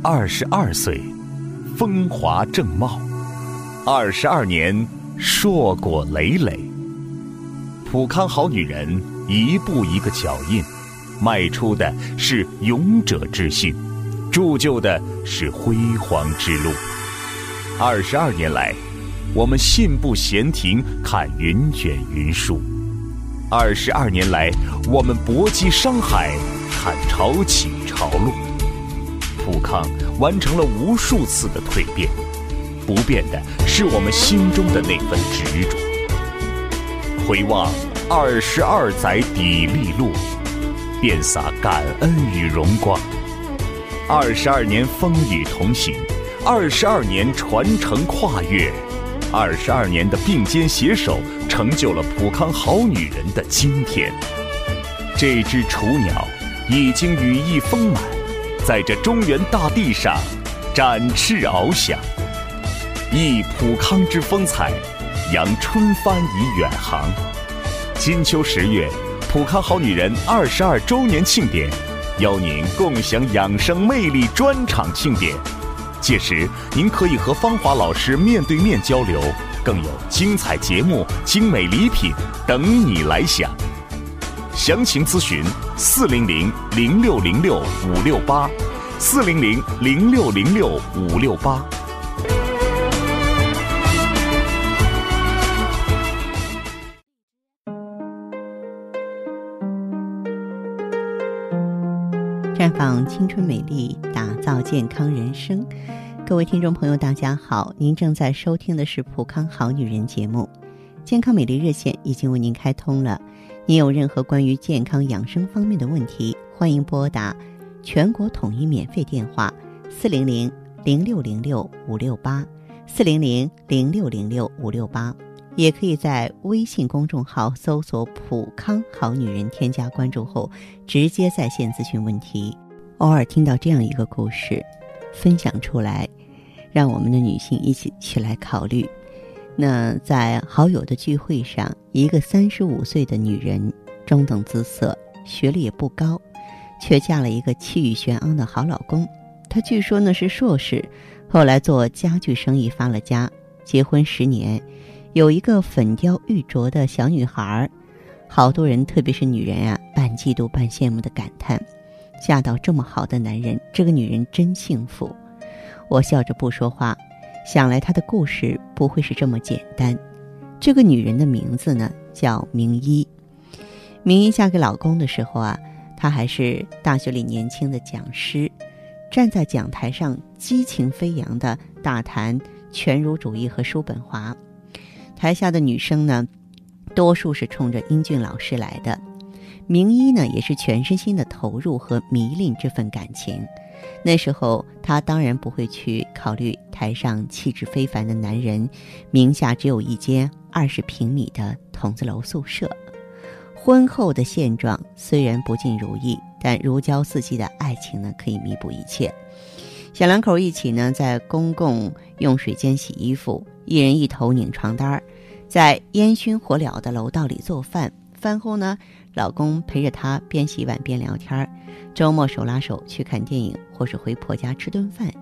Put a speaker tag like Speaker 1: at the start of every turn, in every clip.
Speaker 1: 二十二岁，风华正茂；二十二年，硕果累累。普康好女人，一步一个脚印，迈出的是勇者之心，铸就的是辉煌之路。二十二年来，我们信步闲庭，看云卷云舒；二十二年来，我们搏击商海，看潮起潮落。普康完成了无数次的蜕变，不变的是我们心中的那份执着。回望二十二载砥砺路，遍洒感恩与荣光。二十二年风雨同行，二十二年传承跨越，二十二年的并肩携手，成就了普康好女人的今天。这只雏鸟已经羽翼丰满。在这中原大地上展翅翱翔，忆普康之风采，扬春帆以远航。金秋十月，普康好女人二十二周年庆典，邀您共享养生魅力专场庆典。届时，您可以和芳华老师面对面交流，更有精彩节目、精美礼品等你来享。详情咨询四零零零六零六五六八，四零零零六零六五六八。
Speaker 2: 绽放青春美丽，打造健康人生。各位听众朋友，大家好，您正在收听的是《普康好女人》节目，健康美丽热线已经为您开通了。您有任何关于健康养生方面的问题，欢迎拨打全国统一免费电话四零零零六零六五六八四零零零六零六五六八，也可以在微信公众号搜索“普康好女人”，添加关注后直接在线咨询问题。偶尔听到这样一个故事，分享出来，让我们的女性一起去来考虑。那在好友的聚会上，一个三十五岁的女人，中等姿色，学历也不高，却嫁了一个气宇轩昂的好老公。她据说呢是硕士，后来做家具生意发了家。结婚十年，有一个粉雕玉琢的小女孩。好多人，特别是女人啊，半嫉妒半羡慕的感叹：嫁到这么好的男人，这个女人真幸福。我笑着不说话。想来她的故事不会是这么简单。这个女人的名字呢叫明一。明一嫁给老公的时候啊，她还是大学里年轻的讲师，站在讲台上激情飞扬的大谈全儒主义和叔本华。台下的女生呢，多数是冲着英俊老师来的。明一呢也是全身心的投入和迷恋这份感情。那时候，她当然不会去考虑台上气质非凡的男人名下只有一间二十平米的筒子楼宿舍。婚后的现状虽然不尽如意，但如胶似漆的爱情呢，可以弥补一切。小两口一起呢，在公共用水间洗衣服，一人一头拧床单在烟熏火燎的楼道里做饭。饭后呢，老公陪着她边洗碗边聊天儿周末手拉手去看电影，或是回婆家吃顿饭。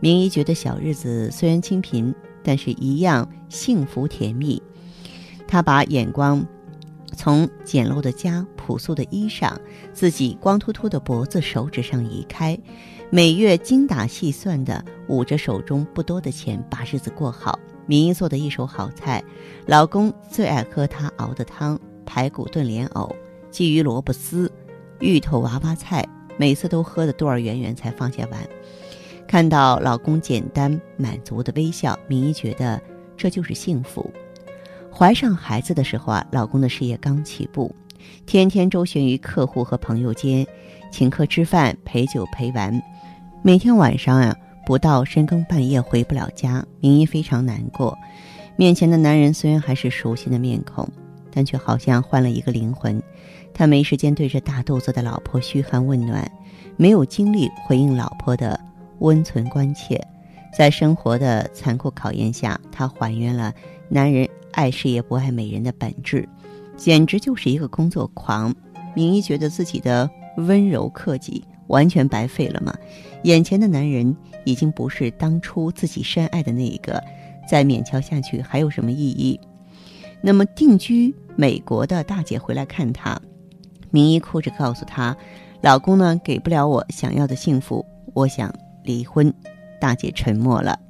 Speaker 2: 明姨觉得小日子虽然清贫，但是一样幸福甜蜜。她把眼光从简陋的家、朴素的衣裳、自己光秃秃的脖子、手指上移开，每月精打细算的捂着手中不多的钱，把日子过好。明姨做的一手好菜，老公最爱喝她熬的汤：排骨炖莲藕、鲫鱼萝卜丝。芋头娃娃菜，每次都喝得肚儿圆圆才放下碗。看到老公简单满足的微笑，明一觉得这就是幸福。怀上孩子的时候啊，老公的事业刚起步，天天周旋于客户和朋友间，请客吃饭、陪酒陪玩。每天晚上啊，不到深更半夜回不了家，明一非常难过。面前的男人虽然还是熟悉的面孔，但却好像换了一个灵魂。他没时间对着大肚子的老婆嘘寒问暖，没有精力回应老婆的温存关切。在生活的残酷考验下，他还原了男人爱事业不爱美人的本质，简直就是一个工作狂。明一觉得自己的温柔克己完全白费了吗？眼前的男人已经不是当初自己深爱的那一个，再勉强下去还有什么意义？那么定居美国的大姐回来看她，明一哭着告诉她，老公呢给不了我想要的幸福，我想离婚。大姐沉默了。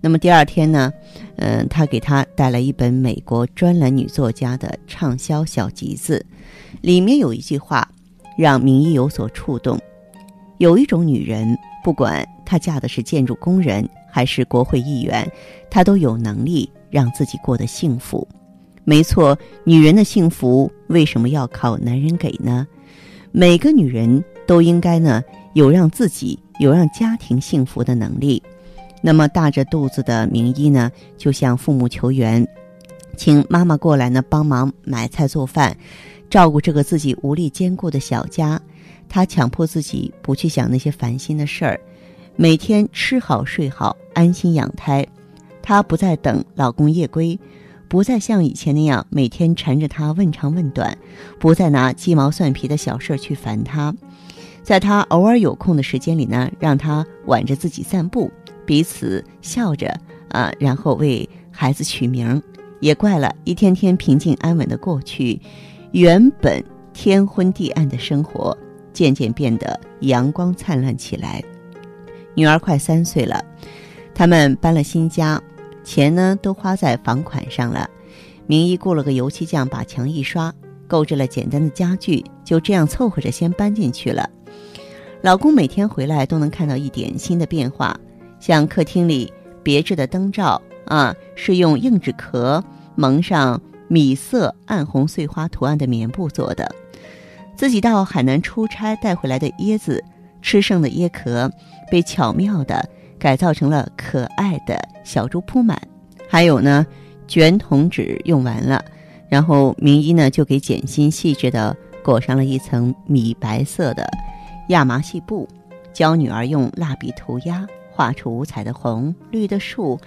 Speaker 2: 那么第二天呢，嗯，她给她带来一本美国专栏女作家的畅销小集子，里面有一句话让明一有所触动：有一种女人，不管她嫁的是建筑工人还是国会议员，她都有能力让自己过得幸福。没错，女人的幸福为什么要靠男人给呢？每个女人都应该呢有让自己、有让家庭幸福的能力。那么大着肚子的明一呢，就向父母求援，请妈妈过来呢帮忙买菜做饭，照顾这个自己无力兼顾的小家。她强迫自己不去想那些烦心的事儿，每天吃好睡好，安心养胎。她不再等老公夜归，不再像以前那样每天缠着他问长问短，不再拿鸡毛蒜皮的小事去烦他。在他偶尔有空的时间里呢，让他挽着自己散步。彼此笑着啊，然后为孩子取名，也怪了一天天平静安稳的过去，原本天昏地暗的生活渐渐变得阳光灿烂起来。女儿快三岁了，他们搬了新家，钱呢都花在房款上了。明一雇了个油漆匠把墙一刷，购置了简单的家具，就这样凑合着先搬进去了。老公每天回来都能看到一点新的变化。像客厅里别致的灯罩啊，是用硬纸壳蒙上米色暗红碎花图案的棉布做的。自己到海南出差带回来的椰子，吃剩的椰壳被巧妙地改造成了可爱的小猪铺满。还有呢，卷筒纸用完了，然后明一呢就给简心细致的裹上了一层米白色的亚麻细布，教女儿用蜡笔涂鸦。画出五彩的红绿的树，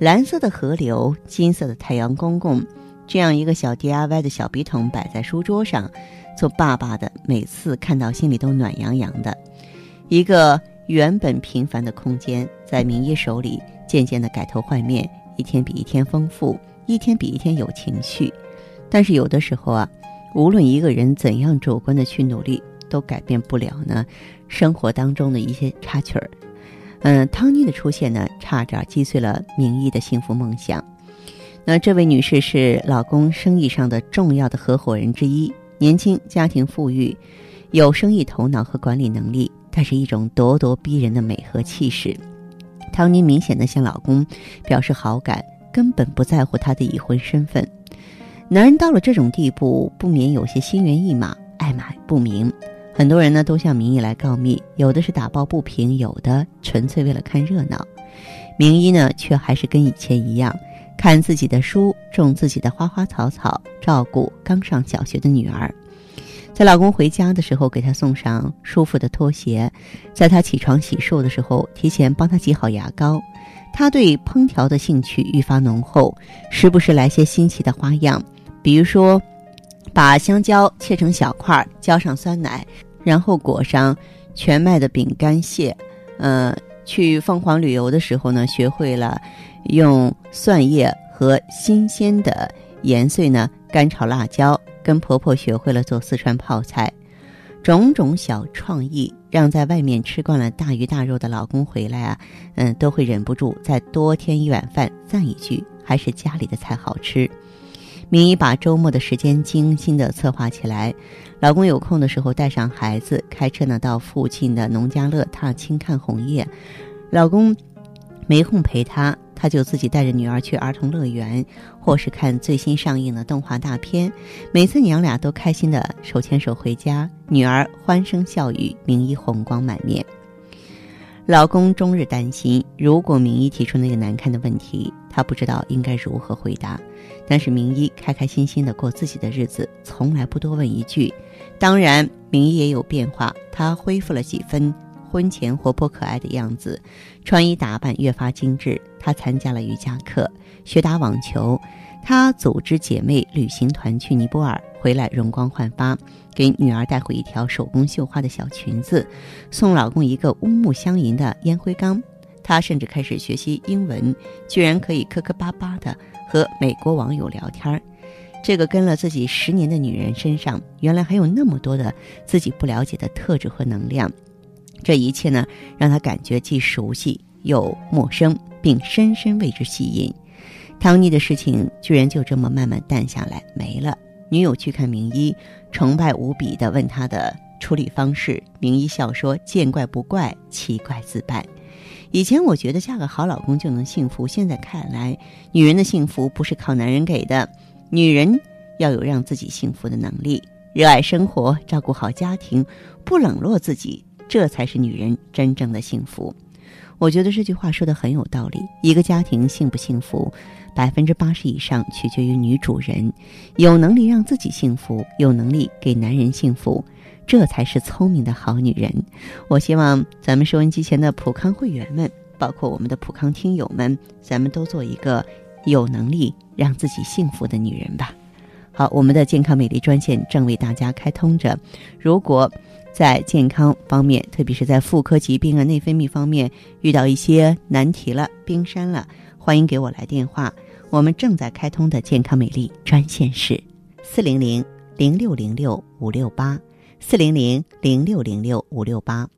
Speaker 2: 蓝色的河流，金色的太阳公公，这样一个小 DIY 的小笔筒摆在书桌上，做爸爸的每次看到心里都暖洋洋的。一个原本平凡的空间，在明一手里渐渐的改头换面，一天比一天丰富，一天比一天有情绪。但是有的时候啊，无论一个人怎样主观的去努力，都改变不了呢生活当中的一些插曲儿。嗯，汤妮的出现呢，差点击碎了明一的幸福梦想。那这位女士是老公生意上的重要的合伙人之一，年轻，家庭富裕，有生意头脑和管理能力，带着一种咄咄逼人的美和气势。汤妮明显的向老公表示好感，根本不在乎他的已婚身份。男人到了这种地步，不免有些心猿意马，爱买不明。很多人呢都向明一来告密，有的是打抱不平，有的纯粹为了看热闹。明一呢却还是跟以前一样，看自己的书，种自己的花花草草，照顾刚上小学的女儿。在老公回家的时候，给他送上舒服的拖鞋；在他起床洗漱的时候，提前帮他挤好牙膏。他对烹调的兴趣愈发浓厚，时不时来些新奇的花样，比如说，把香蕉切成小块，浇上酸奶。然后裹上全麦的饼干屑，呃，去凤凰旅游的时候呢，学会了用蒜叶和新鲜的盐碎呢干炒辣椒，跟婆婆学会了做四川泡菜，种种小创意让在外面吃惯了大鱼大肉的老公回来啊，嗯，都会忍不住再多添一碗饭，赞一句还是家里的菜好吃。明一把周末的时间精心的策划起来，老公有空的时候带上孩子，开车呢到附近的农家乐踏青看红叶。老公没空陪她，她就自己带着女儿去儿童乐园，或是看最新上映的动画大片。每次娘俩都开心的手牵手回家，女儿欢声笑语，明一红光满面。老公终日担心，如果明一提出那个难看的问题，他不知道应该如何回答。但是明一开开心心的过自己的日子，从来不多问一句。当然，明一也有变化，他恢复了几分婚前活泼可爱的样子，穿衣打扮越发精致。她参加了瑜伽课，学打网球。她组织姐妹旅行团去尼泊尔，回来容光焕发，给女儿带回一条手工绣花的小裙子，送老公一个乌木相银的烟灰缸。她甚至开始学习英文，居然可以磕磕巴巴的和美国网友聊天儿。这个跟了自己十年的女人身上，原来还有那么多的自己不了解的特质和能量。这一切呢，让她感觉既熟悉又陌生，并深深为之吸引。汤尼的事情居然就这么慢慢淡下来，没了。女友去看名医，崇拜无比的问他的处理方式，名医笑说：“见怪不怪，奇怪自败。”以前我觉得嫁个好老公就能幸福，现在看来，女人的幸福不是靠男人给的，女人要有让自己幸福的能力，热爱生活，照顾好家庭，不冷落自己，这才是女人真正的幸福。我觉得这句话说的很有道理。一个家庭幸不幸福，百分之八十以上取决于女主人，有能力让自己幸福，有能力给男人幸福。这才是聪明的好女人。我希望咱们收音机前的普康会员们，包括我们的普康听友们，咱们都做一个有能力让自己幸福的女人吧。好，我们的健康美丽专线正为大家开通着。如果在健康方面，特别是在妇科疾病啊、内分泌方面遇到一些难题了、冰山了，欢迎给我来电话。我们正在开通的健康美丽专线是四零零零六零六五六八。四零零零六零六五六八，